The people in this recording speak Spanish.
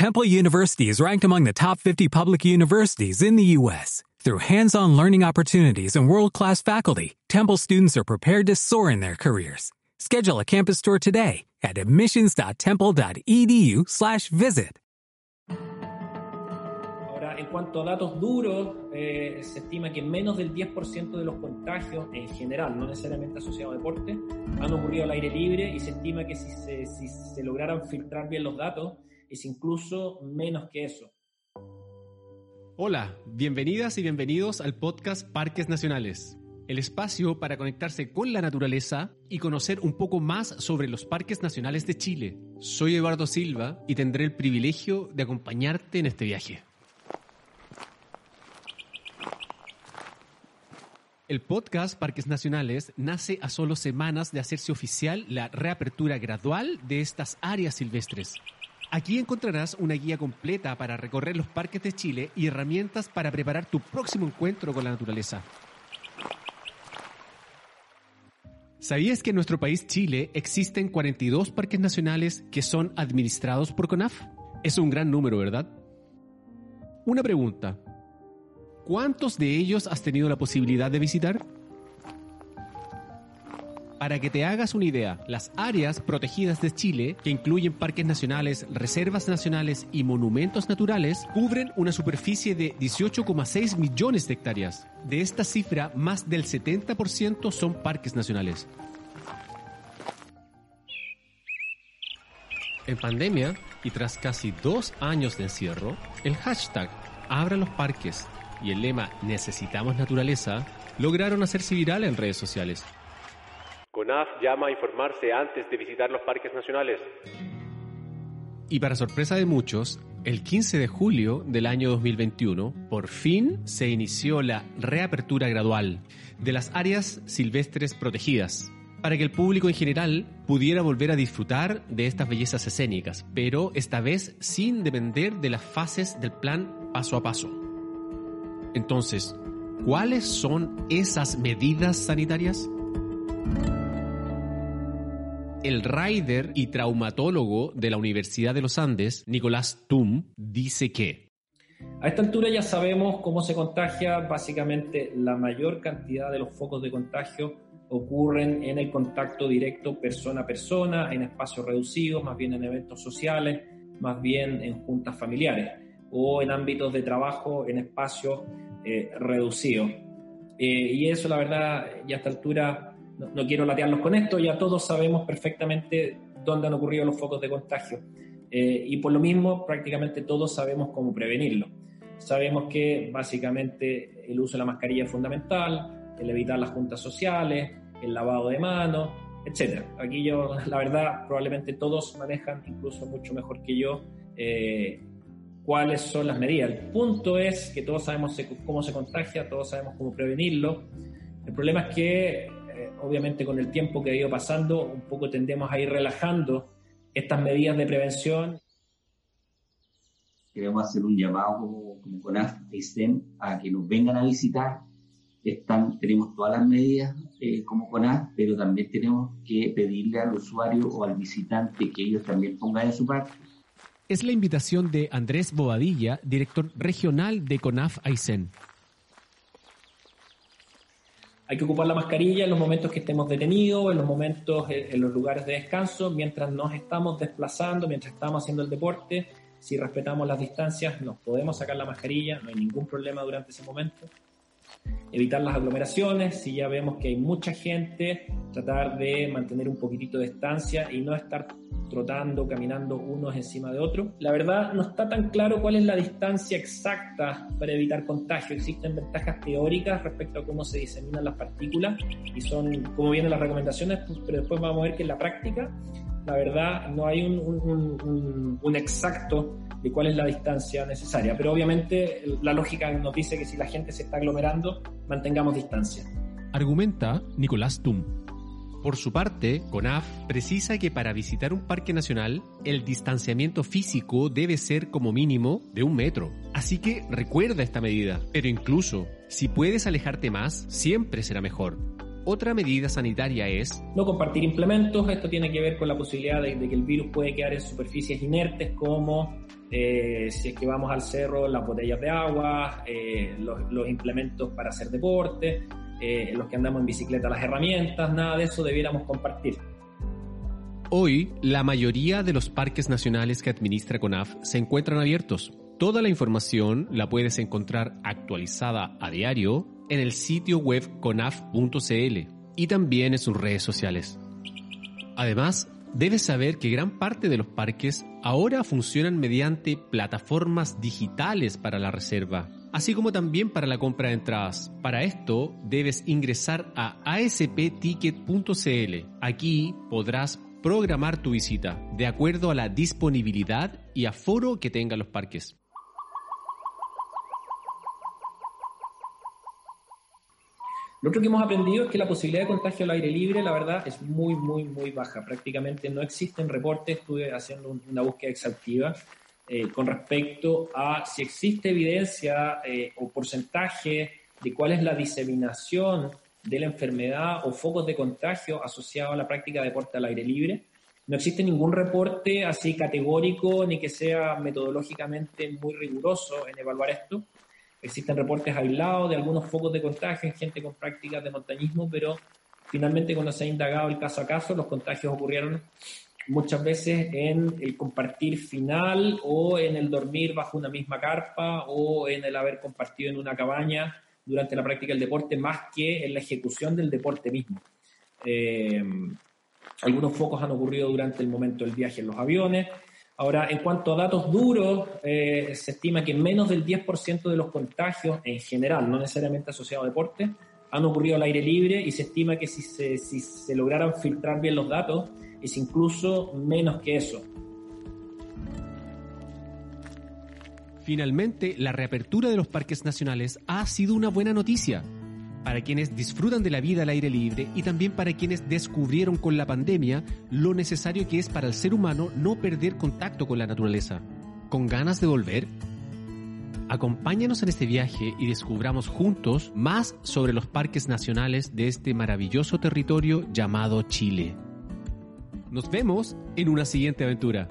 Temple University is ranked among the top 50 public universities in the U.S. Through hands-on learning opportunities and world-class faculty, Temple students are prepared to soar in their careers. Schedule a campus tour today at admissions.temple.edu/visit. Ahora, en cuanto a datos duros, eh, se estima que menos del 10% de los contagios en general, no necesariamente asociados a deporte, han ocurrido al aire libre y se estima que si se, si se lograran filtrar bien los datos, es incluso menos que eso. Hola, bienvenidas y bienvenidos al podcast Parques Nacionales, el espacio para conectarse con la naturaleza y conocer un poco más sobre los parques nacionales de Chile. Soy Eduardo Silva y tendré el privilegio de acompañarte en este viaje. El podcast Parques Nacionales nace a solo semanas de hacerse oficial la reapertura gradual de estas áreas silvestres. Aquí encontrarás una guía completa para recorrer los parques de Chile y herramientas para preparar tu próximo encuentro con la naturaleza. ¿Sabías que en nuestro país Chile existen 42 parques nacionales que son administrados por CONAF? Es un gran número, ¿verdad? Una pregunta. ¿Cuántos de ellos has tenido la posibilidad de visitar? Para que te hagas una idea, las áreas protegidas de Chile, que incluyen parques nacionales, reservas nacionales y monumentos naturales, cubren una superficie de 18,6 millones de hectáreas. De esta cifra, más del 70% son parques nacionales. En pandemia, y tras casi dos años de encierro, el hashtag Abra los parques y el lema Necesitamos naturaleza lograron hacerse viral en redes sociales. CONAF llama a informarse antes de visitar los parques nacionales. Y para sorpresa de muchos, el 15 de julio del año 2021, por fin se inició la reapertura gradual de las áreas silvestres protegidas, para que el público en general pudiera volver a disfrutar de estas bellezas escénicas, pero esta vez sin depender de las fases del plan paso a paso. Entonces, ¿cuáles son esas medidas sanitarias? El rider y traumatólogo de la Universidad de los Andes, Nicolás Tum, dice que A esta altura ya sabemos cómo se contagia. Básicamente, la mayor cantidad de los focos de contagio ocurren en el contacto directo persona a persona, en espacios reducidos, más bien en eventos sociales, más bien en juntas familiares o en ámbitos de trabajo en espacios eh, reducidos. Eh, y eso, la verdad, ya a esta altura no, quiero latearlos con esto, ya todos sabemos perfectamente dónde han ocurrido los focos de contagio. Eh, y por lo mismo, prácticamente todos sabemos cómo prevenirlo. Sabemos que básicamente el uso de la mascarilla es fundamental, el evitar las juntas sociales, el lavado de manos, etc. Aquí yo, la verdad, probablemente todos manejan, incluso mucho mejor que yo, eh, cuáles son las medidas. El punto es que todos sabemos cómo se contagia, todos sabemos cómo prevenirlo. El problema es que obviamente con el tiempo que ha ido pasando, un poco tendemos a ir relajando estas medidas de prevención. Queremos hacer un llamado como, como CONAF a que nos vengan a visitar. Están, tenemos todas las medidas eh, como CONAF, pero también tenemos que pedirle al usuario o al visitante que ellos también pongan en su parte. Es la invitación de Andrés Bobadilla, director regional de CONAF Aysén. Hay que ocupar la mascarilla en los momentos que estemos detenidos, en los momentos, en los lugares de descanso, mientras nos estamos desplazando, mientras estamos haciendo el deporte. Si respetamos las distancias, nos podemos sacar la mascarilla, no hay ningún problema durante ese momento. Evitar las aglomeraciones, si ya vemos que hay mucha gente, tratar de mantener un poquitito de distancia y no estar trotando, caminando unos encima de otros. La verdad no está tan claro cuál es la distancia exacta para evitar contagio. Existen ventajas teóricas respecto a cómo se diseminan las partículas y son como vienen las recomendaciones, pues, pero después vamos a ver que en la práctica, la verdad, no hay un, un, un, un exacto de cuál es la distancia necesaria. Pero obviamente la lógica nos dice que si la gente se está aglomerando, mantengamos distancia. Argumenta Nicolás Tum. Por su parte, CONAF precisa que para visitar un parque nacional, el distanciamiento físico debe ser como mínimo de un metro. Así que recuerda esta medida, pero incluso si puedes alejarte más, siempre será mejor. Otra medida sanitaria es... No compartir implementos, esto tiene que ver con la posibilidad de, que el virus puede quedar en superficies inertes como eh, si es que vamos al cerro, las botellas de agua, eh, los, implementos para hacer deporte, eh, los que andamos en bicicleta, las herramientas, nada de eso debiéramos compartir. Hoy, la mayoría de los parques nacionales que administra CONAF se encuentran abiertos. Toda la información la puedes encontrar actualizada a diario en el sitio web conaf.cl y también en sus redes sociales. Además, debes saber que gran parte de los parques ahora funcionan mediante plataformas digitales para la reserva, así como también para la compra de entradas. Para esto, debes ingresar a aspticket.cl. Aquí podrás programar tu visita de acuerdo a la disponibilidad y aforo que tengan los parques. Lo otro que hemos aprendido es que la posibilidad de contagio al aire libre, la verdad, es muy, muy, muy baja. Prácticamente no existen reportes, estuve haciendo una búsqueda exhaustiva eh, con respecto a si existe evidencia eh, o porcentaje de cuál es la diseminación de la enfermedad o focos de contagio asociados a la práctica de deporte al aire libre. No existe ningún reporte así categórico ni que sea metodológicamente muy riguroso en evaluar esto. Existen reportes aislados de algunos focos de contagio en gente con prácticas de montañismo, pero finalmente cuando se ha indagado el caso a caso, los contagios ocurrieron muchas veces en el compartir final o en el dormir bajo una misma carpa o en el haber compartido en una cabaña durante la práctica del deporte más que en la ejecución del deporte mismo. Eh, algunos focos han ocurrido durante el momento del viaje en los aviones, Ahora, en cuanto a datos duros, eh, se estima que menos del 10% de los contagios en general, no necesariamente asociados a deporte, han ocurrido al aire libre y se estima que si se, si se lograran filtrar bien los datos, es incluso menos que eso. Finalmente, la reapertura de los parques nacionales ha sido una buena noticia para quienes disfrutan de la vida al aire libre y también para quienes descubrieron con la pandemia lo necesario que es para el ser humano no perder contacto con la naturaleza. ¿Con ganas de volver? Acompáñanos en este viaje y descubramos juntos más sobre los parques nacionales de este maravilloso territorio llamado Chile. Nos vemos en una siguiente aventura.